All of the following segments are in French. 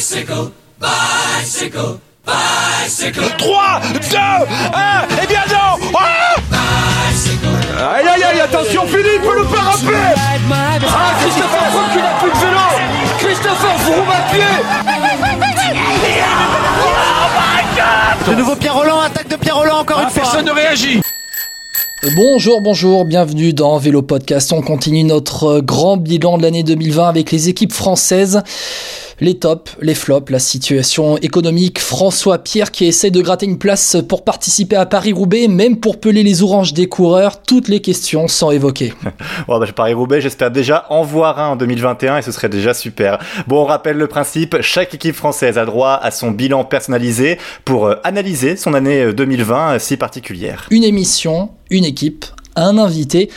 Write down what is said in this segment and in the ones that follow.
Bicycle, bicycle, bicycle. 3, 2, 1, et bien non ah Aïe aïe aïe, attention Philippe, le parapet Ah, Christopher Froome qui n'a plus de vélo Christopher Froome à pied De nouveau Pierre Roland, attaque de Pierre Roland encore Ah, une fois. Personne ne réagit Bonjour, bonjour, bienvenue dans Vélo Podcast. On continue notre grand bilan de l'année 2020 avec les équipes françaises. Les tops, les flops, la situation économique. François Pierre qui essaie de gratter une place pour participer à Paris-Roubaix, même pour peler les oranges des coureurs. Toutes les questions sont évoquées. Bon, bah, Paris-Roubaix, j'espère déjà en voir un en 2021 et ce serait déjà super. Bon, on rappelle le principe, chaque équipe française a droit à son bilan personnalisé pour euh, analyser son année euh, 2020 euh, si particulière. Une émission, une équipe, un invité.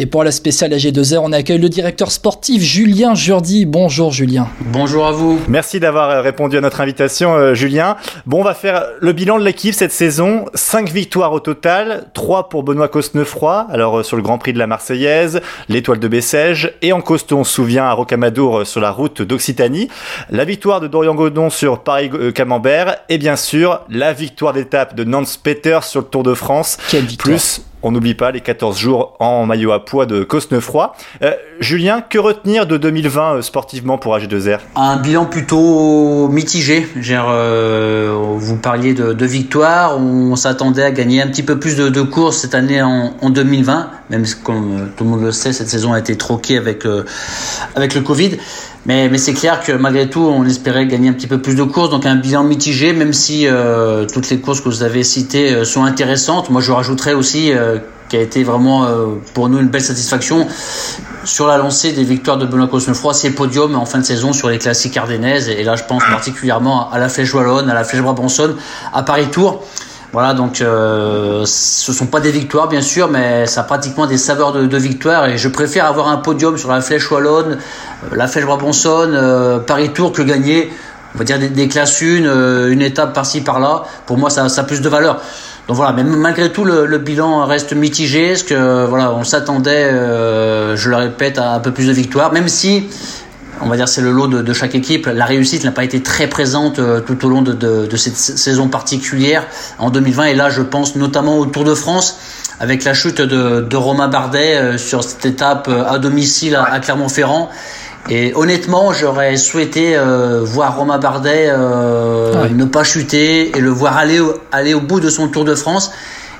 Et pour la spéciale AG2R, on accueille le directeur sportif Julien Jourdi. Bonjour Julien. Bonjour à vous. Merci d'avoir euh, répondu à notre invitation, euh, Julien. Bon, on va faire le bilan de l'équipe cette saison. 5 victoires au total, 3 pour Benoît Cosnefroy, alors euh, sur le Grand Prix de la Marseillaise, l'étoile de Bessèges, et en costaud, on se souvient, à Rocamadour sur la route d'Occitanie, la victoire de Dorian Godon sur Paris-Camembert, et bien sûr, la victoire d'étape de Nance Peters sur le Tour de France. Quelle victoire. Plus, on n'oublie pas les 14 jours en maillot à poids de Cosnefroy. Euh, Julien, que retenir de 2020 euh, sportivement pour AG2R Un bilan plutôt mitigé. Euh, vous parliez de, de victoire. On s'attendait à gagner un petit peu plus de, courses cette année en, en 2020, même comme euh, tout le monde le sait, cette saison a été troquée avec, avec le Covid. Mais, c'est clair que malgré tout, on espérait gagner un petit peu plus de courses. Donc un bilan mitigé, même si euh, toutes les courses que vous avez citées euh, sont intéressantes. Moi, je rajouterais aussi euh, qui a été vraiment euh, pour nous une belle satisfaction sur la lancée des victoires de Benoît Cosnefroy, ses podiums en fin de saison sur les classiques ardennaises. Et là, je pense particulièrement à la Flèche Wallonne, à la Flèche Brabançonne, à Paris-Tour. Voilà, donc euh, ce sont pas des victoires bien sûr, mais ça a pratiquement des saveurs de, de victoire. Et je préfère avoir un podium sur la Flèche Wallonne, euh, la Flèche Brabançonne, euh, Paris-Tour que gagner, on va dire des, classes une, euh, une étape par-ci par-là. Pour moi, ça, a plus de valeur. Donc voilà, mais malgré tout, le, bilan reste mitigé, parce que voilà, on s'attendait, je le répète, à un peu plus de victoires, même si on va dire c'est le lot de, de, chaque équipe. La réussite n'a pas été très présente euh, tout au long de, de, de, cette saison particulière en 2020. Et là, je pense notamment au Tour de France avec la chute de, Romain Bardet euh, sur cette étape euh, à domicile à, à Clermont-Ferrand. Et honnêtement, j'aurais souhaité euh, voir Romain Bardet euh, ouais. ne pas chuter et le voir aller au, aller au bout de son Tour de France.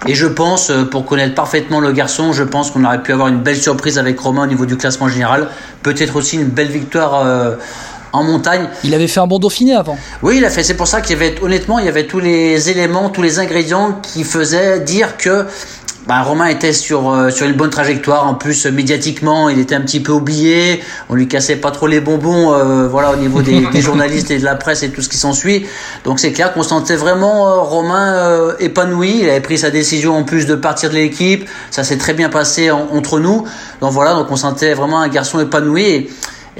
Et je pense, pour connaître parfaitement le garçon, je pense qu'on aurait pu avoir une belle surprise avec Romain au niveau du classement général. Peut-être aussi une belle victoire euh, en montagne. Il avait fait un bon Dauphiné avant. Oui, il a fait. C'est pour ça qu'il y avait, honnêtement, il y avait tous les éléments, tous les ingrédients qui faisaient dire que ben, Romain était sur euh, sur une bonne trajectoire. En plus, médiatiquement, il était un petit peu oublié. On lui cassait pas trop les bonbons, euh, voilà, au niveau des, des, journalistes et de la presse et tout ce qui s'ensuit. Donc c'est clair qu'on sentait vraiment euh, Romain euh, épanoui. Il avait pris sa décision en plus de partir de l'équipe. Ça s'est très bien passé en, entre nous. Donc voilà, donc on sentait vraiment un garçon épanoui. Et,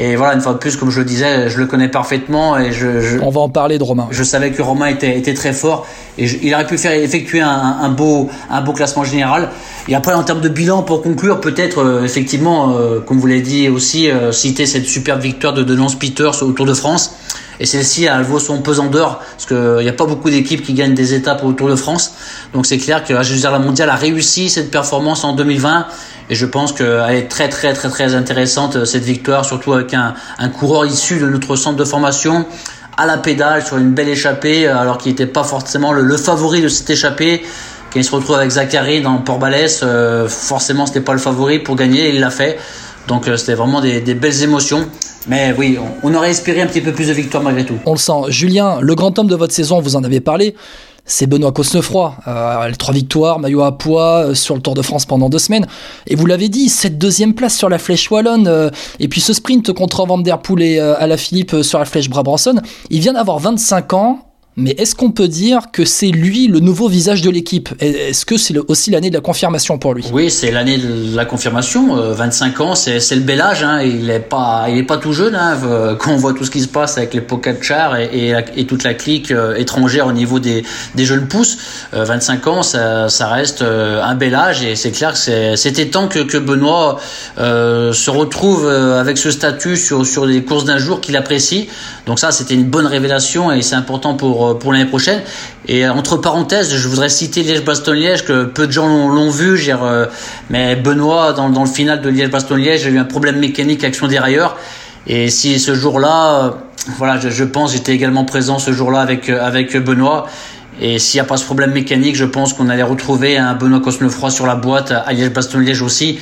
et voilà, une fois de plus, comme je le disais, je le connais parfaitement et je, je on va en parler de Romain. Je savais que Romain était, était très fort et je, il aurait pu faire effectuer un, un, beau un beau classement général. Et après, en termes de bilan, pour conclure, peut-être euh, effectivement, euh, comme vous l'avez dit aussi, euh, citer cette superbe victoire de, de Lance Peters au Tour de France. Et celle-ci, elle vaut son pesant d'or, parce qu'il n'y a pas beaucoup d'équipes qui gagnent des étapes au Tour de France. Donc c'est clair que la la mondiale a réussi cette performance en 2020. Et je pense qu'elle est très très très très intéressante, cette victoire, surtout avec un, coureur issu de notre centre de formation à la pédale sur une belle échappée, alors qu'il n'était pas forcément le, favori de cette échappée. Quand il se retrouve avec Zachary dans Port-Balès, euh, forcément c'était pas le favori pour gagner, il l'a fait. Donc euh, c'était vraiment des, belles émotions. Mais oui, on, on, aurait espéré un petit peu plus de victoires malgré tout. On le sent. Julien, le grand homme de votre saison, vous en avez parlé, c'est Benoît Cosnefroy. Euh, trois victoires, maillot à poids euh, sur le Tour de France pendant deux semaines. Et vous l'avez dit, cette deuxième place sur la flèche wallonne, euh, et puis ce sprint contre Van Der Poel et à la Philippe sur la flèche Brabançonne, il vient d'avoir 25 ans, mais est-ce qu'on peut dire que c'est lui le nouveau visage de l'équipe? Est-ce que c'est aussi l'année de la confirmation pour lui? Oui, c'est l'année de la confirmation. 25 ans, c'est le bel âge. Hein. Il n'est pas, pas tout jeune. Hein. Quand on voit tout ce qui se passe avec les Pogacar et, et, toute la clique étrangère au niveau des, des jeunes pousses, 25 ans, ça, reste un bel âge et c'est clair que c'était temps que, Benoît euh, se retrouve avec ce statut sur, sur les courses d'un jour qu'il apprécie. Donc ça, c'était une bonne révélation et c'est important pour, pour l'année prochaine. Et entre parenthèses, je voudrais citer Liège-Bastogne-Liège, que peu de gens l'ont vu. Euh, mais Benoît, dans, le final de Liège-Bastogne-Liège, a eu un problème mécanique son dérailleur. Et si ce jour-là, euh, voilà, je, pense, j'étais également présent ce jour-là avec, avec Benoît. Et s'il n'y a pas ce problème mécanique, je pense qu'on allait retrouver un Benoît Cosnefroy sur la boîte à Liège-Bastogne-Liège aussi,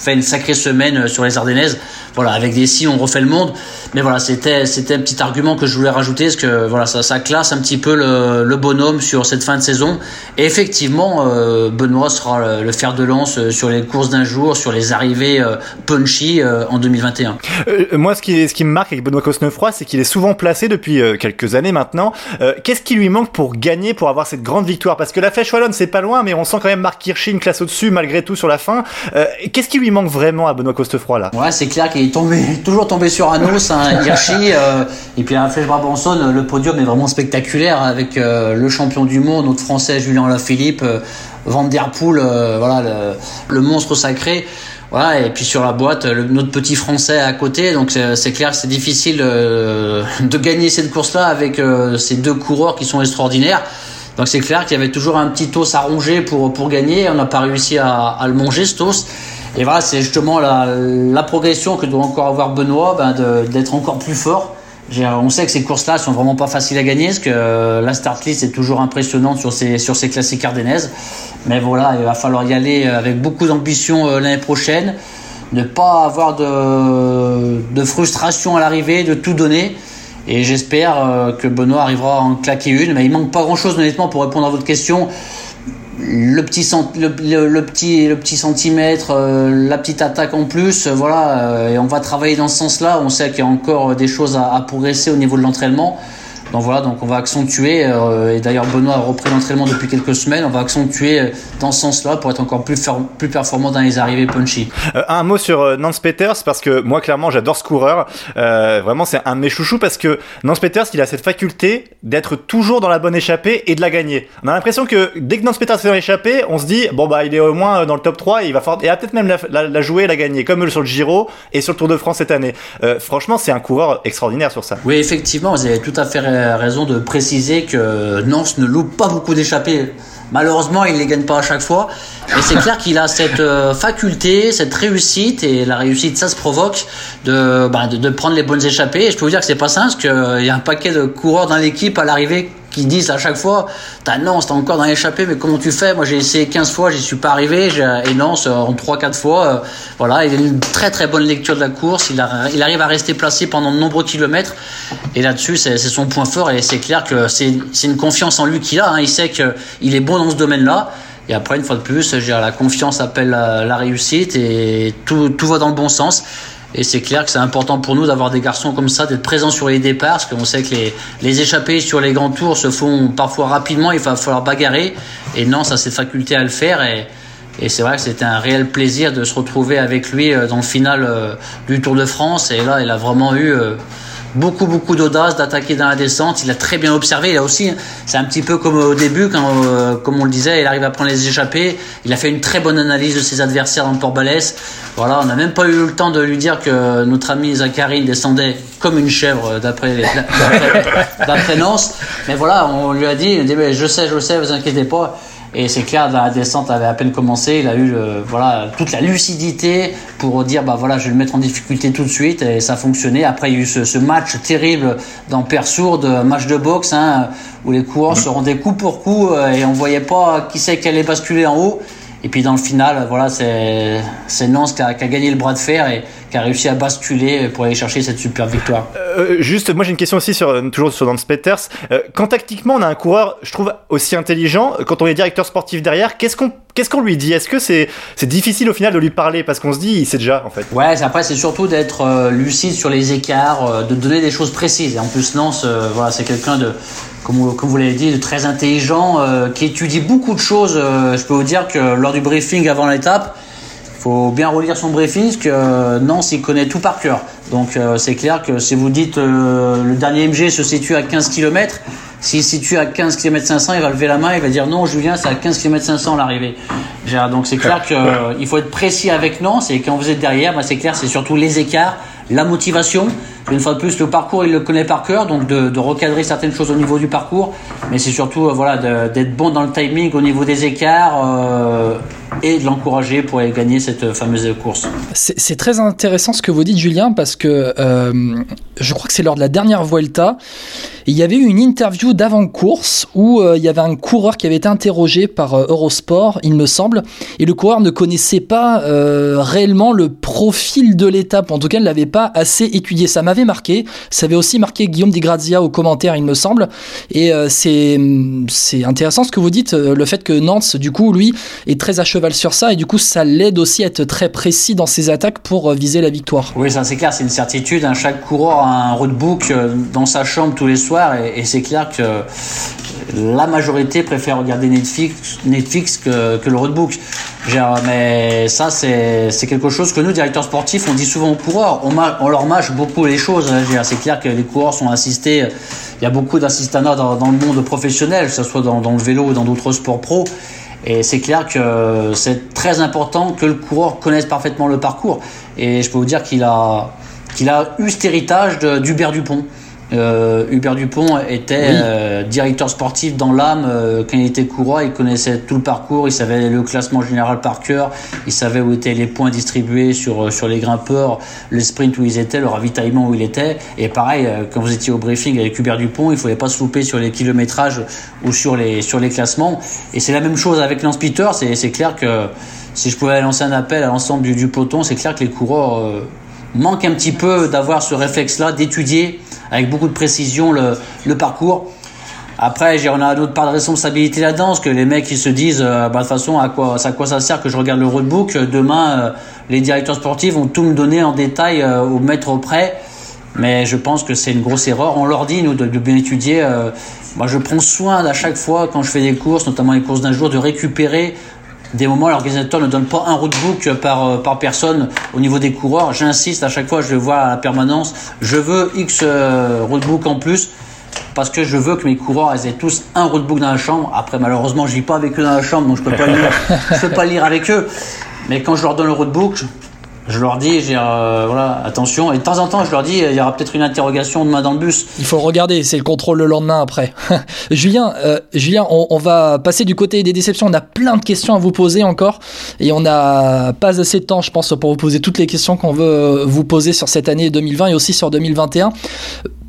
fait une sacrée semaine sur les Ardennaises voilà, avec des si on refait le monde. Mais voilà, c'était c'était un petit argument que je voulais rajouter, parce que voilà, ça, classe un petit peu le, bonhomme sur cette fin de saison. Et effectivement, euh, Benoît sera le, fer de lance sur les courses d'un jour, sur les arrivées euh, punchy euh, en 2021. moi, ce qui, ce qui me marque avec Benoît Cosnefroy, c'est qu'il est souvent placé depuis quelques années maintenant. Qu'est-ce qui lui manque pour gagner, pour avoir cette grande victoire? Parce que la Flèche Wallonne, c'est pas loin, mais on sent quand même Marc Hirschi une classe au-dessus malgré tout sur la fin. Qu'est-ce qui lui manque vraiment à Benoît Cosnefroy là Ouais, c'est clair qu'il est tombé, toujours tombé sur un os, un Hirschi, euh, et puis un Flèche Brabanson, le podium est vraiment spectaculaire avec euh, le champion du monde, notre français Julien Lafilippe, euh, Van Der Poel, euh, voilà, le, monstre sacré. Voilà, et puis sur la boîte, notre petit français à côté. Donc c'est clair c'est difficile de gagner cette course-là avec ces deux coureurs qui sont extraordinaires. Donc c'est clair qu'il y avait toujours un petit os à ronger pour, pour gagner. On n'a pas réussi à, à le manger, ce os. Et voilà, c'est justement la, progression que doit encore avoir Benoît, ben d'être encore plus fort. On sait que ces courses-là sont vraiment pas faciles à gagner, parce que euh, la start list est toujours impressionnante sur ces, sur ces classiques ardennaises. Mais voilà, il va falloir y aller avec beaucoup d'ambition euh, l'année prochaine, ne pas avoir de, de frustration à l'arrivée, de tout donner. Et j'espère euh, que Benoît arrivera à en claquer une. Mais il manque pas grand-chose, honnêtement, pour répondre à votre question le petit, le, petit, le petit centimètre, euh, la petite attaque en plus, euh, voilà, euh, et on va travailler dans ce sens-là. On sait qu'il y a encore des choses à progresser au niveau de l'entraînement. Donc voilà, donc on va accentuer, euh, et d'ailleurs Benoît a repris l'entraînement depuis quelques semaines, on va accentuer euh, dans ce sens-là pour être encore plus, plus performant dans les arrivées punchy. Euh, un mot sur euh, Nance Peters, parce que moi clairement j'adore ce coureur, euh, vraiment c'est un de mes chouchous, parce que Nance Peters il a cette faculté d'être toujours dans la bonne échappée et de la gagner. On a l'impression que dès que Nance Peters fait dans l'échappée, on se dit, bon bah il est au moins dans le top 3 et il va, fort... et va peut-être même la, la, la, jouer et la gagner, comme sur le Giro et sur le Tour de France cette année. franchement c'est un coureur extraordinaire sur ça. Oui effectivement, vous avez tout à fait raison de préciser que Nance ne loupe pas beaucoup d'échappées. Malheureusement, il les gagne pas à chaque fois. Mais c'est clair qu'il a cette euh, faculté, cette réussite, et la réussite, ça se provoque, de, bah, de, prendre les bonnes échappées. Et je peux vous dire que c'est pas simple, parce qu'il euh, y a un paquet de coureurs dans l'équipe à l'arrivée qui disent à chaque fois T'as Nance, t'es encore dans l'échappée, mais comment tu fais? Moi j'ai essayé 15 fois, j'y suis pas arrivé, et Nance en 3-4 fois, euh, voilà, il a une très très bonne lecture de la course, il arrive à rester placé pendant de nombreux kilomètres, et là-dessus c'est son point fort, et c'est clair que c'est une confiance en lui qu'il a, hein, il sait qu'il est bon dans ce domaine-là. Et après, une fois de plus, la confiance appelle la, la réussite et tout, tout va dans le bon sens. Et c'est clair que c'est important pour nous d'avoir des garçons comme ça, d'être présents sur les départs, parce qu'on sait que les, les échappées sur les grands tours se font parfois rapidement, il va falloir bagarrer. Et non, ça a cette faculté à le faire. Et, et c'est vrai que c'était un réel plaisir de se retrouver avec lui dans le final du Tour de France. Et là, il a vraiment eu beaucoup beaucoup d'audace d'attaquer dans la descente. Il a très bien observé. Il a aussi, c'est un petit peu comme au début, quand, euh, comme on le disait, il arrive à prendre les échappées. Il a fait une très bonne analyse de ses adversaires dans le port balès. Voilà, on n'a même pas eu le temps de lui dire que notre ami Zachary descendait comme une chèvre d'après d'après Nance. Mais voilà, on lui a dit je sais, je sais, vous inquiétez pas. Et c'est clair, la descente avait à peine commencé. Il a eu le, voilà, toute la lucidité pour dire bah voilà, je vais le mettre en difficulté tout de suite. Et ça a fonctionné. Après, il y a eu ce, ce match terrible dans Persourde, match de boxe, hein, où les coureurs se rendaient coup pour coup et on voyait pas qui c'est qui allait basculer en haut. Et puis dans le final, voilà, c'est Nance qui a, qui a, gagné le bras de fer et qui a réussi à basculer pour aller chercher cette super victoire. Euh, juste, moi j'ai une question aussi sur toujours sur Nance Peters. Euh, quand tactiquement on a un coureur, je trouve aussi intelligent, quand on est directeur sportif derrière, qu'est-ce qu'on qu'est-ce qu'on lui dit? Est-ce que c'est c'est difficile au final de lui parler? Parce qu'on se dit il sait déjà en fait Ouais, après c'est surtout d'être euh, lucide sur les écarts, euh, de donner des choses précises. Et en plus Nance, euh, voilà, c'est quelqu'un de comme, vous l'avez dit, très intelligent, qui étudie beaucoup de choses. je peux vous dire que lors du briefing avant l'étape, faut bien relire son briefing que Nance il connaît tout par cœur. Donc c'est clair que si vous dites le dernier MG se situe à 15 km, s'il se situe à 15 km 500, il va lever la main, il va dire non, Julien, c'est à 15 km 500 l'arrivée. Donc c'est clair qu'il faut être précis avec Nance et quand vous êtes derrière, bah, c'est clair, c'est surtout les écarts, la motivation. Une fois de plus, le parcours, il le connaît par cœur, donc de, recadrer certaines choses au niveau du parcours, mais c'est surtout euh, voilà d'être bon dans le timing au niveau des écarts euh, et de l'encourager pour aller gagner cette fameuse course. C'est très intéressant ce que vous dites, Julien, parce que euh, je crois que c'est lors de la dernière Vuelta, il y avait eu une interview d'avant-course où il y avait un coureur qui avait été interrogé par Eurosport, il me semble, et le coureur ne connaissait pas réellement le profil de l'étape, en tout cas, il ne l'avait pas assez étudié. Ça m'avait marqué. Ça avait aussi marqué Guillaume Di Grazia au commentaire, il me semble. Et euh, c'est intéressant ce que vous dites, euh, le fait que Nance, du coup, lui, est très à sur ça. Et du coup, ça l'aide aussi à être très précis dans ses attaques pour euh, viser la victoire. Oui, ça c'est clair, c'est une certitude. Hein. Chaque coureur a un roadbook dans sa chambre tous les soirs. Et, c'est clair que la majorité préfère regarder Netflix, Netflix que, le roadbook. Mais ça, c'est quelque chose que nous, directeurs sportifs, on dit souvent aux coureurs. On, leur mâche beaucoup les choses. Hein. C'est clair que les coureurs sont assistés. Il y a beaucoup d'assistanats dans, le monde professionnel, que ce soit dans le vélo ou dans d'autres sports pro. Et c'est clair que c'est très important que le coureur connaisse parfaitement le parcours. Et je peux vous dire qu'il a, qu'il a eu cet héritage d'Hubert Dupont. Euh, Hubert Dupont était euh, directeur sportif dans l'âme euh, quand il était coureur. Il connaissait tout le parcours, il savait le classement général par cœur, il savait où étaient les points distribués sur, sur les grimpeurs, le sprint où ils étaient, le ravitaillement où il était. Et pareil, quand vous étiez au briefing avec Hubert Dupont, il ne fallait pas se louper sur les kilométrages ou sur les, sur les classements. Et c'est la même chose avec Lance Peter. C'est clair que si je pouvais lancer un appel à l'ensemble du, du peloton, c'est clair que les coureurs manquent un petit peu d'avoir ce réflexe-là, d'étudier avec beaucoup de précision le, parcours. Après, on a d'autres part de responsabilité là-dedans, que les mecs ils se disent, euh, bah, de toute façon, à quoi, à quoi ça sert que je regarde le roadbook? Demain, euh, les directeurs sportifs vont tout me donner en détail euh, au mètre près. Mais je pense que c'est une grosse erreur. On leur dit, nous, de, de bien étudier. moi, je prends soin à chaque fois, quand je fais des courses, notamment les courses d'un jour, de récupérer des moments, l'organisateur ne donne pas un roadbook par, euh, par personne au niveau des coureurs. J'insiste à chaque fois, je le vois à la permanence. Je veux X euh, roadbook en plus parce que je veux que mes coureurs aient tous un roadbook dans la chambre. Après, malheureusement, je vis pas avec eux dans la chambre, donc je peux pas lire, je peux pas lire avec eux. Mais quand je leur donne le roadbook, je leur dis, j'ai, euh, voilà, attention. Et de temps en temps, je leur dis, il y aura peut-être une interrogation demain dans le bus. Il faut regarder, c'est le contrôle le lendemain après. Julien, euh, Julien on, va passer du côté des déceptions. On a plein de questions à vous poser encore. Et on n'a pas assez de temps, je pense, pour vous poser toutes les questions qu'on veut vous poser sur cette année 2020 et aussi sur 2021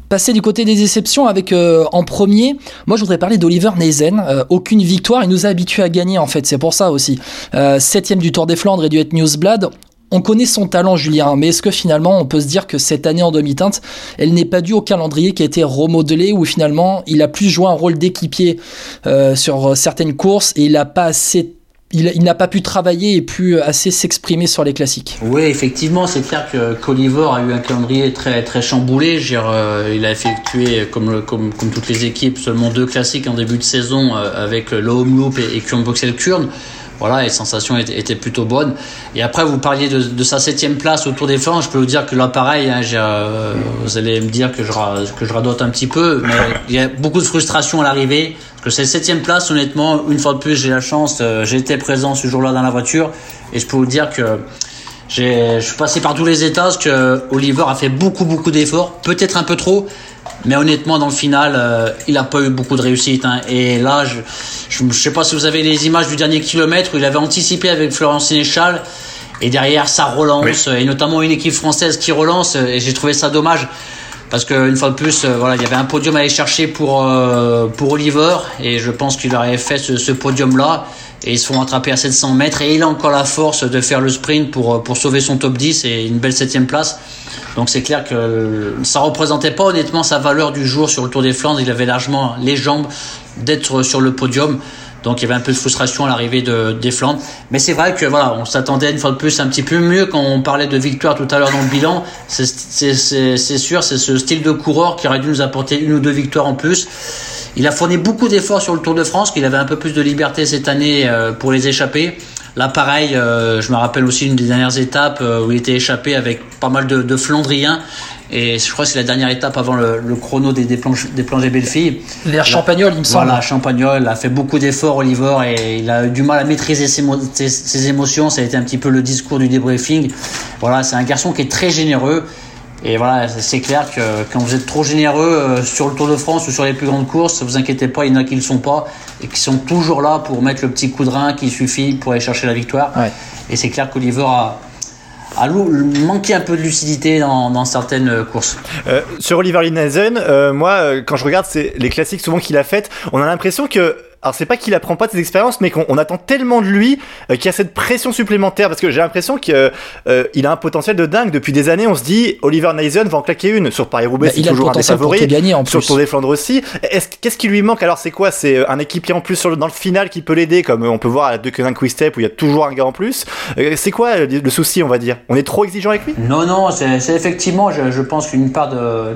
passer du côté des déceptions avec euh, en premier, moi je voudrais parler d'Oliver Nezen. aucune victoire, il nous a habitués à gagner en fait, c'est pour ça aussi. septième du Tour des Flandres et du Het Newsblad on connaît son talent, Julien, mais est-ce que finalement on peut se dire que cette année en demi-teinte, elle n'est pas due au calendrier qui a été remodelé, où finalement il a plus joué un rôle d'équipier euh, sur certaines courses et il n'a pas assez il, n'a pas pu travailler et pu assez s'exprimer sur les classiques? Oui, effectivement, c'est clair que Colivor a eu un calendrier très très chamboulé. Euh, il a effectué, comme, comme, comme, toutes les équipes, seulement deux classiques en début de saison euh, avec le Loop et, et Kurn. Voilà, les sensations étaient, plutôt bonnes. Et après, vous parliez de, sa septième place au Tour des Flandres. Je peux vous dire que là, pareil, hein, euh, vous allez me dire que je, que je radote un petit peu, mais il y a beaucoup de frustration à l'arrivée. Parce que cette septième place, honnêtement, une fois de plus, j'ai la chance, euh, j'étais présent ce jour-là dans la voiture, et je peux vous dire que je suis passé par tous les états, parce que Oliver a fait beaucoup, beaucoup d'efforts, peut-être un peu trop, mais honnêtement, dans le final, euh, il n'a pas eu beaucoup de réussite. Hein. Et là, je ne sais pas si vous avez les images du dernier kilomètre où il avait anticipé avec Florence Sénéchal. Et derrière, ça relance, et notamment une équipe française qui relance. Et j'ai trouvé ça dommage. Parce qu'une fois de plus, euh, voilà, il y avait un podium à aller chercher pour, euh, pour Oliver. Et je pense qu'il aurait fait ce, ce podium-là. Et ils se font attraper à 700 mètres. Et il a encore la force de faire le sprint pour, pour sauver son top 10 et une belle septième place. Donc c'est clair que ça représentait pas honnêtement sa valeur du jour sur le Tour des Flandres. Il avait largement les jambes d'être sur le podium. Donc il y avait un peu de frustration à l'arrivée de, des Flandres. Mais c'est vrai que voilà, on s'attendait une fois de plus un petit peu mieux quand on parlait de victoire tout à l'heure dans le bilan. C'est sûr, c'est ce style de coureur qui aurait dû nous apporter une ou deux victoires en plus. Il a fourni beaucoup d'efforts sur le Tour de France, qu'il avait un peu plus de liberté cette année euh, pour les échapper. Là, pareil, euh, je me rappelle aussi une des dernières étapes euh, où il était échappé avec pas mal de, de Flandriens. Et je crois que c'est la dernière étape avant le, le chrono des, des, planches, des plongées Bellefille. Vers Champagnol, il me semble. Voilà, Champagnol a fait beaucoup d'efforts, Oliver, et il a eu du mal à maîtriser ses, ses, ses, émotions. Ça a été un petit peu le discours du débriefing. Voilà, c'est un garçon qui est très généreux. Et voilà, c'est clair que quand vous êtes trop généreux euh, sur le Tour de France ou sur les plus grandes courses, vous inquiétez pas, il y en a qui ne le sont pas et qui sont toujours là pour mettre le petit coup de rein qui suffit pour aller chercher la victoire. Ouais. Et c'est clair qu'Oliver a, a manqué un peu de lucidité dans, dans certaines courses. Euh, sur Oliver Linhazen, euh, moi, euh, quand je regarde les classiques souvent qu'il a faites, on a l'impression que alors c'est pas qu'il apprend pas de ses expériences, mais qu'on on attend tellement de lui euh, qu'il y a cette pression supplémentaire parce que j'ai l'impression qu'il euh, a un potentiel de dingue. Depuis des années, on se dit Oliver Neisen va en claquer une sur Paris Roubaix, Bah, c'est il a le toujours un des favoris. gagner, en sur le plus. Tour des Flandres aussi. Est-ce qu'est-ce qui lui manque? Alors c'est quoi? C'est euh, un équipier en plus sur le, dans le final qui peut l'aider, comme euh, on peut voir à la Deceuninck Quick Step où il y a toujours un gars en plus. Euh, c'est quoi euh, le souci, on va dire? On est trop exigeant avec lui? Non, non, c'est c'est effectivement, je, je pense qu'une part de,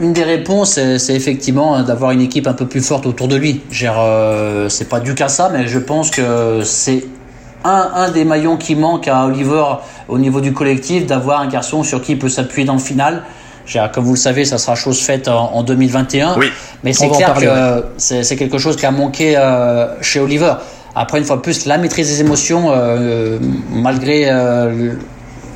une des réponses, c'est c'est effectivement d'avoir une équipe un peu plus forte autour de lui. Genre, euh, c'est pas dû qu'à ça, mais je pense que c'est un, un des maillons qui manque à Oliver au niveau du collectif, d'avoir un garçon sur qui il peut s'appuyer dans le final. Comme vous le savez, ça sera chose faite en, en 2021. Oui. Mais c'est clair parler, que c'est quelque chose qui a manqué euh, chez Oliver. Après, une fois de plus, la maîtrise des émotions, euh, malgré euh,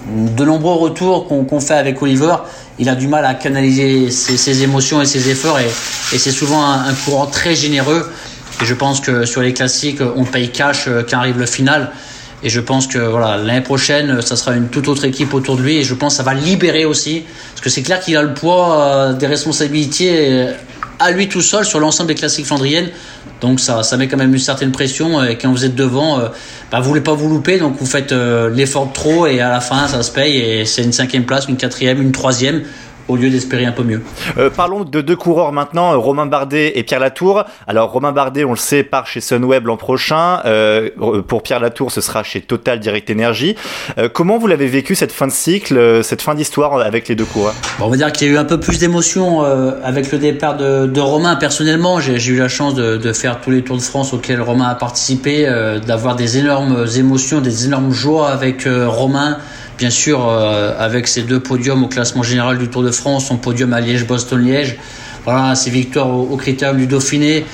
de nombreux retours qu'on fait avec Oliver, il a du mal à canaliser ses, ses émotions et ses efforts et, et c'est souvent un, un courant très généreux. Et je pense que sur les classiques, on paye cash euh, quand arrive le final. Et je pense que l'année prochaine, ça sera une toute autre équipe autour de lui. Et je pense que ça va libérer aussi, parce que c'est clair qu'il a le poids euh, des responsabilités euh, à lui tout seul sur l'ensemble des classiques flandriennes. Donc ça, ça met quand même une certaine pression. Et quand vous êtes devant, euh, bah, vous voulez pas vous louper, donc vous faites euh, l'effort de trop et à la fin ça se paye. Et c'est une cinquième place, une quatrième, une troisième, au lieu d'espérer un peu mieux. Euh, parlons de deux coureurs maintenant, Romain Bardet et Pierre Latour. Alors Romain Bardet, on le sait, part chez Sunweb l'an prochain. Euh, pour Pierre Latour, ce sera chez Total Direct Energy. Euh, comment vous l'avez vécu cette fin de cycle, cette fin d'histoire avec les deux coureurs? Bon, on va dire qu'il y a eu un peu plus d'émotion avec le départ de, de Romain. Personnellement, j'ai eu la chance de, de faire tous les Tours de France auxquels Romain a participé, d'avoir des énormes émotions, des énormes joies avec Romain. Bien sûr, euh, avec ses deux podiums au classement général du Tour de France, son podium à Liège-Boston-Liège, voilà, ses victoires au, au critérium du Dauphiné.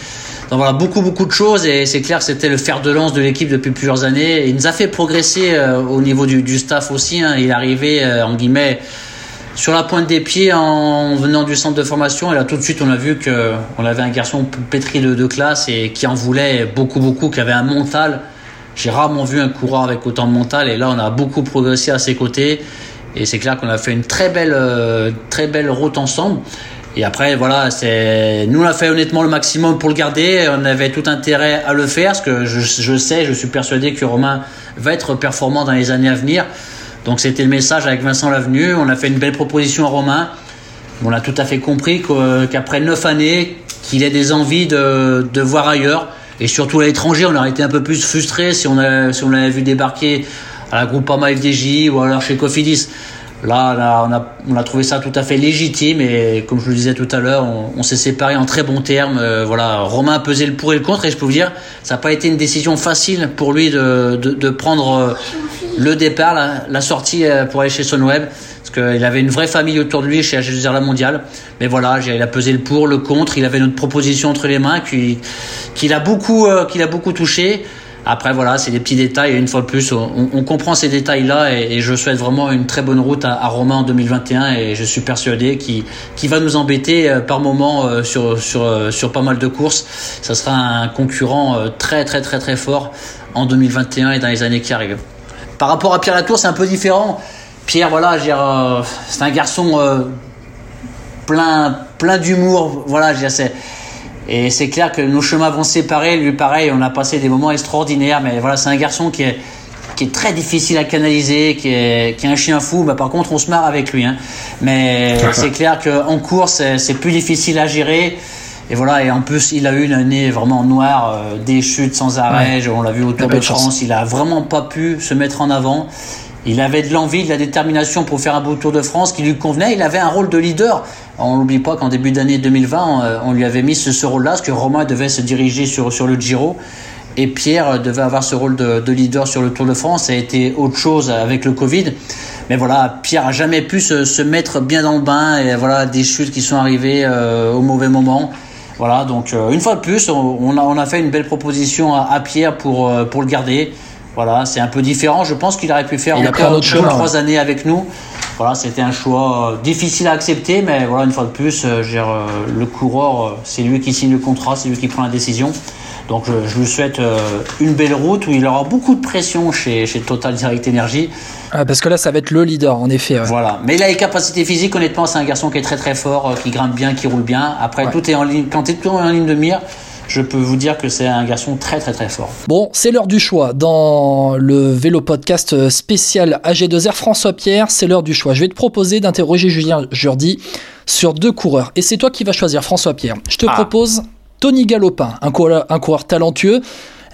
Donc voilà, beaucoup, beaucoup de choses et c'est clair c'était le fer de lance de l'équipe depuis plusieurs années. Il nous a fait progresser euh, au niveau du, staff aussi. Hein. Il est arrivé, euh, en guillemets, sur la pointe des pieds en venant du centre de formation. Et là, tout de suite, on a vu que on avait un garçon pétri de, de classe et qui en voulait beaucoup, beaucoup, qui avait un mental. J'ai rarement vu un coureur avec autant de mental. Et là, on a beaucoup progressé à ses côtés. Et c'est clair qu'on a fait une très belle, euh, très belle route ensemble. Et après, voilà, c'est nous on a fait honnêtement le maximum pour le garder. On avait tout intérêt à le faire, parce que je, je sais, je suis persuadé que Romain va être performant dans les années à venir. Donc c'était le message avec Vincent Lavenu. On a fait une belle proposition à Romain. On a tout à fait compris qu'au- qu'après neuf années, qu'il ait des envies de, de voir ailleurs. Et surtout à l'étranger, on aurait été un peu plus frustré si on, l'avait vu débarquer à la Groupama FDJ ou alors chez Cofidis. Là, on, a, trouvé ça tout à fait légitime et comme je le disais tout à l'heure, on, s'est séparés en très bons termes. Euh, voilà, Romain a pesé le pour et le contre et je peux vous dire, ça n'a pas été une décision facile pour lui de, prendre euh, le départ, la, sortie euh, pour aller chez Sunweb qu'il avait une vraie famille autour de lui chez AG2R La Mondiale. Mais voilà, il a pesé le pour, le contre, il avait notre proposition entre les mains qu'il qu'il a beaucoup, euh, beaucoup touché. Après voilà, c'est des petits détails une fois de plus, on, comprend ces détails-là et, je souhaite vraiment une très bonne route à, Romain en 2021 et je suis persuadé qu'il va nous embêter euh, par moment euh, sur, sur, sur pas mal de courses. Ça sera un concurrent très très très très fort en 2021 et dans les années qui arrivent. Par rapport à Pierre Latour, c'est un peu différent. Pierre, voilà, euh, c'est un garçon euh, plein, plein d'humour. Voilà, c'est- et c'est clair que nos chemins vont séparer. Lui, pareil, on a passé des moments extraordinaires. Mais voilà, c'est un garçon qui est, qui est très difficile à canaliser, qui est, qui est un chien fou. Bah, par contre, on se marre avec lui. Hein. Mais c'est clair qu'en course, c'est- plus difficile à gérer. Et voilà, et en plus, il a eu une année vraiment noire, euh, des chutes sans arrêt. On l'a vu au Tour de. France. Il a vraiment pas pu se mettre en avant. Il avait de l'envie, de la détermination pour faire un beau Tour de France qui lui convenait. Il avait un rôle de leader. On n'oublie pas qu'en début d'année 2020, euh, on lui avait mis ce, rôle-là, parce que Romain devait se diriger sur, sur le Giro. Et Pierre devait avoir ce rôle de, leader sur le Tour de France. Ça a été autre chose avec le Covid. Mais voilà, Pierre a jamais pu se, mettre bien dans le bain. Et voilà, des chutes qui sont arrivées euh, au mauvais moment. Voilà, donc euh, une fois de plus, on, a, on a fait une belle proposition à, Pierre pour, pour le garder. Voilà, c'est un peu différent. Je pense qu'il aurait pu faire encore deux ou trois années avec nous. Voilà, c'était un choix euh, difficile à accepter, mais voilà, une fois de plus, euh, euh, le coureur, c'est lui qui signe le contrat, c'est lui qui prend la décision. Donc je, lui souhaite une belle route où il aura beaucoup de pression chez, chez Total Direct Energy. Ah, parce que là, ça va être le leader, en effet. Voilà, mais il a les capacités physiques. Honnêtement, c'est un garçon qui est très très fort, qui grimpe bien, qui roule bien. Après, tout est en ligne. Quand tu es en ligne de mire, je peux vous dire que c'est un garçon très très très fort. Bon, c'est l'heure du choix. Dans le vélo podcast spécial AG2R François Pierre, c'est l'heure du choix. Je vais te proposer d'interroger Julien Jourdi sur deux coureurs. Et c'est toi qui vas choisir François Pierre. Je te ah. propose Tony Galopin, un coureur, un coureur talentueux,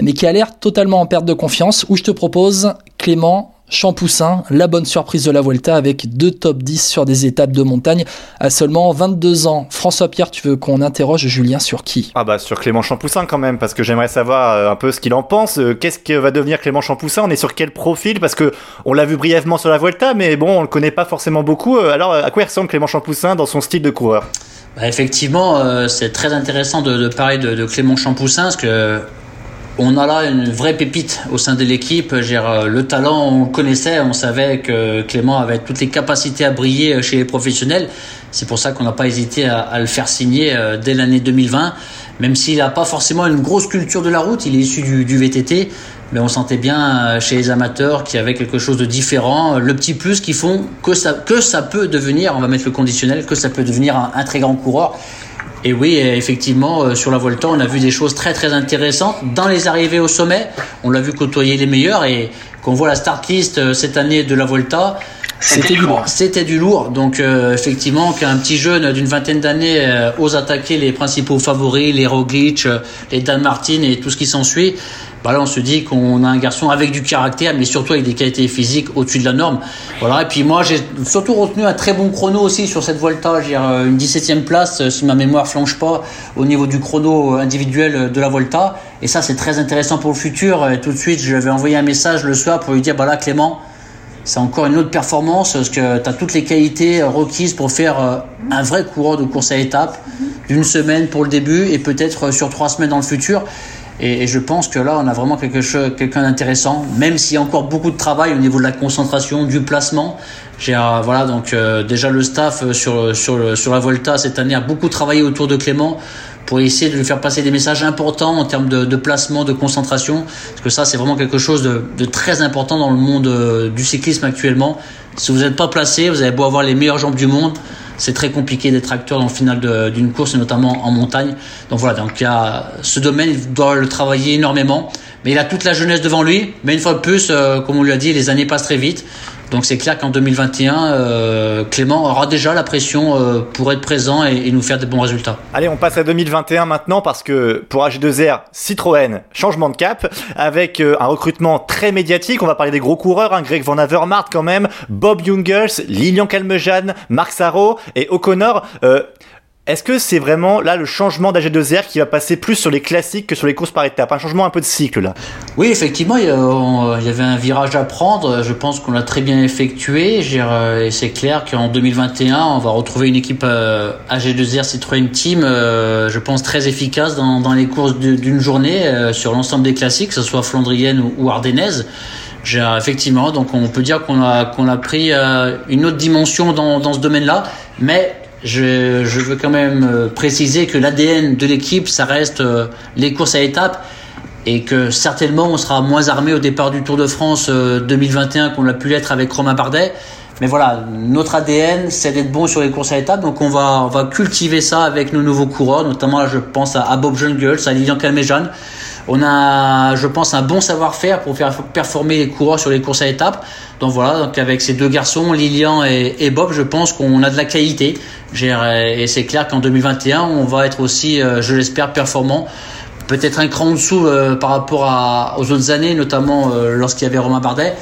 mais qui a l'air totalement en perte de confiance. Ou je te propose Clément Champoussin, la bonne surprise de la Vuelta avec deux top 10 sur des étapes de montagne à seulement 22 ans. François Pierre, tu veux qu'on interroge Julien sur qui? Ah bah sur Clément Champoussin quand même, parce que j'aimerais savoir euh, un peu ce qu'il en pense. Euh, qu'est-ce que va devenir Clément Champoussin? On est sur quel profil? Parce que on l'a vu brièvement sur la Vuelta, mais bon, on le connaît pas forcément beaucoup. Euh, alors à quoi ressemble Clément Champoussin dans son style de coureur? Bah, Effectivement, c'est très intéressant de, parler de, de Clément Champoussin, parce que on a là une vraie pépite au sein de l'équipe. Euh, le talent, on connaissait, on savait que Clément avait toutes les capacités à briller chez les professionnels. C'est pour ça qu'on n'a pas hésité à, le faire signer euh, dès l'année 2020. Même s'il n'a pas forcément une grosse culture de la route, il est issu du, VTT, mais on sentait bien euh, chez les amateurs qu'il y avait quelque chose de différent. Le petit plus qui font que ça peut devenir, on va mettre le conditionnel, que ça peut devenir un très grand coureur. Et oui, effectivement, euh, sur la Volta, on a vu des choses très très intéressantes. Dans les arrivées au sommet, on l'a vu côtoyer les meilleurs et qu'on voit la start list euh, cette année de la Volta, c'était du lourd. C'était du lourd. Donc euh, effectivement, qu'un petit jeune d'une vingtaine d'années ose attaquer les principaux favoris, les Roglic, les Dan Martin et tout ce qui s'ensuit, bah là on se dit qu'on a un garçon avec du caractère, mais surtout avec des qualités physiques au-dessus de la norme. Voilà. Et puis moi j'ai surtout retenu un très bon chrono aussi sur cette Volta, j'ai euh, une 17e place euh, si ma mémoire flanche pas au niveau du chrono individuel de la Volta. Et ça c'est très intéressant pour le futur. Et tout de suite je vais envoyer un message le soir pour lui dire bah là Clément c'est encore une autre performance parce que tu as toutes les qualités requises pour faire un vrai coureur de course à étapes d'une semaine pour le début et peut-être sur trois semaines dans le futur. Et, je pense que là, on a vraiment quelque chose, quelqu'un d'intéressant, même s'il y a encore beaucoup de travail au niveau de la concentration, du placement. J'ai euh, voilà donc euh, déjà le staff euh, sur sur sur la Volta cette année a beaucoup travaillé autour de Clément pour essayer de lui faire passer des messages importants en termes de, de placement, de concentration, parce que ça c'est vraiment quelque chose de, de, très important dans le monde du cyclisme actuellement. Si vous n'êtes pas placé, vous avez beau avoir les meilleures jambes du monde, c'est très compliqué d'être acteur dans le final d'une course, notamment en montagne. Donc voilà, donc il y a ce domaine, il doit le travailler énormément. Mais il a toute la jeunesse devant lui. Mais une fois de plus, euh, comme on lui a dit, les années passent très vite. Donc c'est clair qu'en 2021, euh, Clément aura déjà la pression euh, pour être présent et, nous faire des bons résultats. Allez, on passe à 2021 maintenant parce que pour AG2R, Citroën, changement de cap avec euh, un recrutement très médiatique. On va parler des gros coureurs, hein, Greg Van Avermaet quand même, Bob Jungels, Lilian Calmejane, Marc Sarro et O'Connor. Est-ce que c'est vraiment là le changement d'AG2R qui va passer plus sur les classiques que sur les courses par étapes? Un changement un peu de cycle là Oui, effectivement, il y, avait un virage à prendre. Je pense qu'on l'a très bien effectué. Et c'est clair qu'en 2021, on va retrouver une équipe euh, AG2R Citroën Team, euh, je pense très efficace dans, les courses d'une journée euh, sur l'ensemble des classiques, que ce soit flandrienne ou, ardennaise. Effectivement, donc on peut dire qu'on a, a pris une autre dimension dans, dans ce domaine-là. Mais je, veux quand même euh, préciser que l'ADN de l'équipe, ça reste euh, les courses à étapes et que certainement on sera moins armé au départ du Tour de France 2021 euh, qu'on l'a pu l'être avec Romain Bardet. Mais voilà, notre ADN, c'est d'être bon sur les courses à étapes, donc on va, on va cultiver ça avec nos nouveaux coureurs, notamment là, je pense à, Bob Jungels, à Lilian Calmejan. On a, je pense, un bon savoir-faire pour faire performer les coureurs sur les courses à étapes. Donc voilà, avec ces deux garçons, Lilian et, Bob, je pense qu'on a de la qualité. Et c'est clair qu'en 2021, on va être aussi, euh, je l'espère, performant. Peut-être un cran en dessous euh, par rapport aux autres années, notamment euh, lorsqu'il y avait Romain Bardet.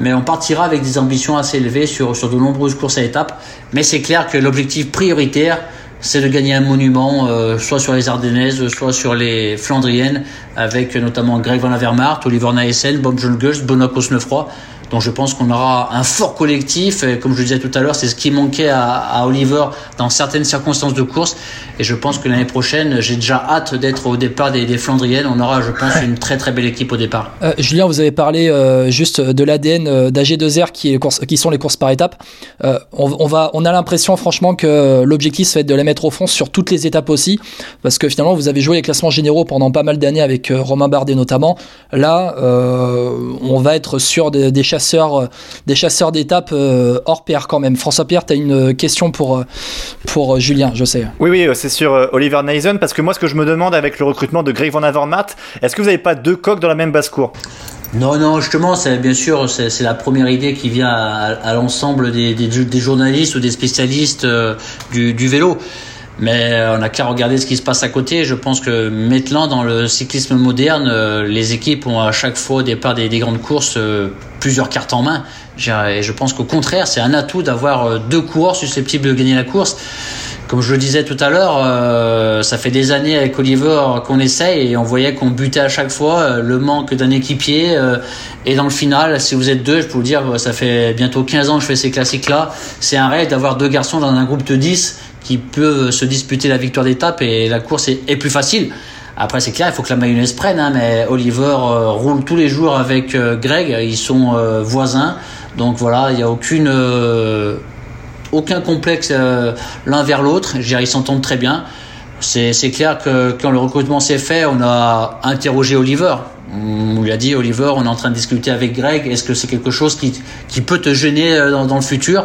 mais on partira avec des ambitions assez élevées sur, sur de nombreuses courses à étapes. Mais c'est clair que l'objectif prioritaire, c'est de gagner un monument, euh, soit sur les Ardennaises, soit sur les Flandriennes, avec notamment Greg Van Avermaet, Oliver Naesen, Bob Gust, Benoît Cosnefroy. Donc je pense qu'on aura un fort collectif. Et comme je le disais tout à l'heure, c'est ce qui manquait à, Oliver dans certaines circonstances de course. Et je pense que l'année prochaine, j'ai déjà hâte d'être au départ des, Flandriennes. On aura, je pense, une très très belle équipe au départ. Euh, Julien, vous avez parlé euh, juste de l'ADN euh, d'AG2R qui, est qui sont les courses par étapes. On, a l'impression franchement que l'objectif être de les mettre au fond sur toutes les étapes aussi. Parce que finalement, vous avez joué les classements généraux pendant pas mal d'années avec Romain Bardet notamment. Là, on va être sur des, des chasseurs des chasseurs d'étapes euh, hors pair quand même. François Pierre, tu as une question pour, pour Julien, je sais. Oui, oui, c'est sur Oliver Neisen, parce que moi, ce que je me demande avec le recrutement de Greg Van Avermaet, est-ce que vous n'avez pas deux coques dans la même basse-cour? Non, non, justement, c'est bien sûr, c'est la première idée qui vient à, à l'ensemble des, des, des, journalistes ou des spécialistes euh, du, du vélo. Mais on n'a qu'à regarder ce qui se passe à côté. Je pense que maintenant, dans le cyclisme moderne, les équipes ont à chaque fois au départ des, des grandes courses plusieurs cartes en main. Et je pense qu'au contraire, c'est un atout d'avoir deux coureurs susceptibles de gagner la course. Comme je le disais tout à l'heure, euh, ça fait des années avec Oliver qu'on essaye et on voyait qu'on butait à chaque fois euh, le manque d'un équipier. Euh, et dans le final, si vous êtes deux, je peux vous dire, ça fait bientôt 15 ans que je fais ces classiques-là. C'est un rêve d'avoir deux garçons dans un groupe de 10 qui peuvent se disputer la victoire d'étape et la course est, plus facile. Après, c'est clair, il faut que la mayonnaise prenne, hein, mais Oliver euh, roule tous les jours avec euh, Greg, ils sont euh, voisins. Donc voilà, il n'y a aucune, aucun complexe l'un vers l'autre. Ils s'entendent très bien. C'est clair que quand le recrutement s'est fait, on a interrogé Oliver. On lui a dit, Oliver, on est en train de discuter avec Greg, est-ce que c'est quelque chose qui, qui peut te gêner dans le futur?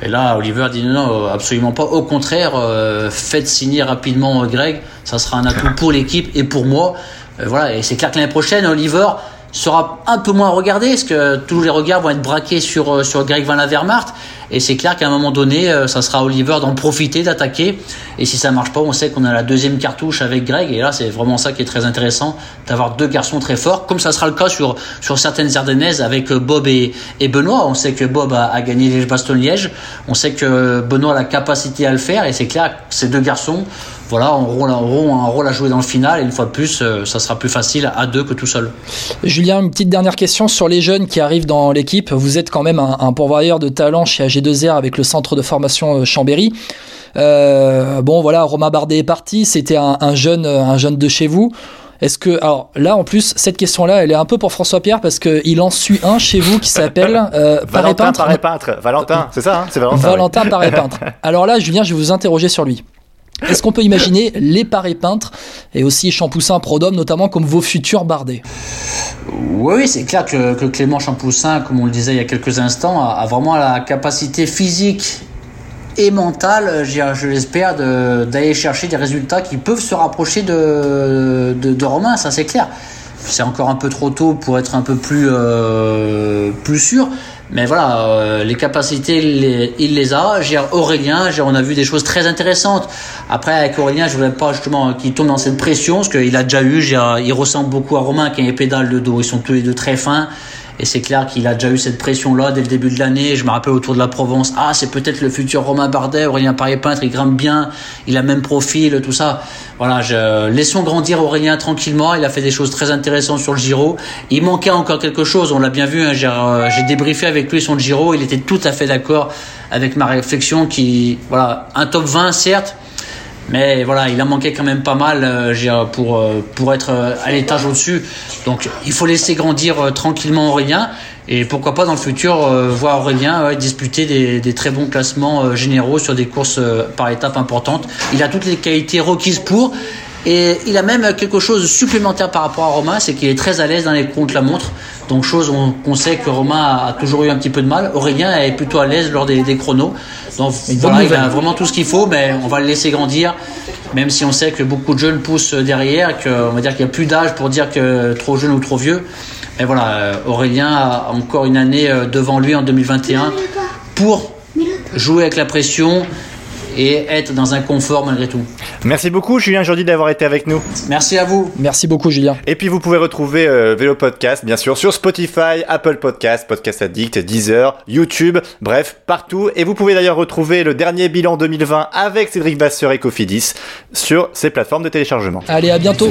Et là, Oliver dit non, absolument pas. Au contraire, euh, faites signer rapidement Greg. Ça sera un atout pour l'équipe et pour moi. Euh, voilà. Et c'est clair que l'année prochaine, Oliver sera un peu moins regardé, parce que tous les regards vont être braqués sur, sur Greg Van Avermaet. Et c'est clair qu'à un moment donné, ça sera Oliver d'en profiter, d'attaquer. Et si ça marche pas, on sait qu'on a la deuxième cartouche avec Greg. Et là, c'est vraiment ça qui est très intéressant, d'avoir deux garçons très forts, comme ça sera le cas sur, sur certaines Ardennaises avec Bob et, et Benoît. On sait que Bob a, gagné Liège-Bastogne-Liège. On sait que Benoît a la capacité à le faire. Et c'est clair que ces deux garçons, voilà, auront, un rôle à jouer dans le final. Et une fois de plus, ça sera plus facile à deux que tout seul. Julien, une petite dernière question sur les jeunes qui arrivent dans l'équipe. Vous êtes quand même un, un pourvoyeur de talent chez AG2R avec le centre de formation Chambéry. Euh, bon voilà, Romain Bardet est parti, c'était un, un, jeune, un jeune de chez vous. Est-ce que alors là en plus cette question-là elle est un peu pour François Pierre parce que il en suit un chez vous qui s'appelle euh, Valentin Paré peintre. Valentin, c'est ça, hein c'est Valentin. Valentin oui. Paré peintre. Alors là, Julien, je vais vous interroger sur lui. Est-ce qu'on peut imaginer les parés peintres et aussi Champoussin Prodhomme notamment comme vos futurs bardés? Oui, c'est clair que, Clément Champoussin, comme on le disait il y a quelques instants, a, vraiment la capacité physique et mentale, je l'espère, d'aller chercher des résultats qui peuvent se rapprocher de, de, Romain, ça c'est clair. C'est encore un peu trop tôt pour être un peu plus, euh, plus sûr. Mais voilà, euh, les capacités, il les, a. J'ai Aurélien, on a vu des choses très intéressantes. Après, avec Aurélien, je voudrais pas justement qu'il tombe dans cette pression, parce qu'il a déjà eu, il ressemble beaucoup à Romain qui a les pédales de dos. Ils sont tous les deux très fins. Et c'est clair qu'il a déjà eu cette pression-là dès le début de l'année. Je me rappelle autour de la Provence, ah, c'est peut-être le futur Romain Bardet, Aurélien Paré-Peintre, il grimpe bien, il a même profil, tout ça. Voilà, je... laissons grandir Aurélien tranquillement. Il a fait des choses très intéressantes sur le Giro. Il manquait encore quelque chose, on l'a bien vu. Hein. J'ai débriefé avec lui son Giro. Il était tout à fait d'accord avec ma réflexion qui, voilà, un top 20, certes. Mais voilà, il a manqué quand même pas mal euh, pour, euh, pour être euh, à l'étage au-dessus. Donc il faut laisser grandir tranquillement Aurélien. Et pourquoi pas dans le futur voir Aurélien disputer des, très bons classements généraux sur des courses par étapes importantes. Il a toutes les qualités requises pour. Et il a même quelque chose de supplémentaire par rapport à Romain, c'est qu'il est très à l'aise dans les contre-la-montre. Donc chose qu'on sait que Romain a toujours eu un petit peu de mal. Aurélien est plutôt à l'aise lors des, des, chronos. Donc voilà, il a vraiment tout ce qu'il faut, mais on va le laisser grandir. Même si on sait que beaucoup de jeunes poussent derrière, qu'on va dire qu'il n'y a plus d'âge pour dire que trop jeune ou trop vieux. Mais voilà, Aurélien a encore une année devant lui en 2021 pour jouer avec la pression et être dans un confort malgré tout. Merci beaucoup Julien Jourdi d'avoir été avec nous. Merci à vous. Merci beaucoup Julien. Et puis vous pouvez retrouver euh, Vélo Podcast bien sûr sur Spotify, Apple Podcast, Podcast Addict, Deezer, YouTube, bref partout. Et vous pouvez d'ailleurs retrouver le dernier bilan 2020 avec Cédric Vasseur et Cofidis sur ces plateformes de téléchargement. Allez à bientôt.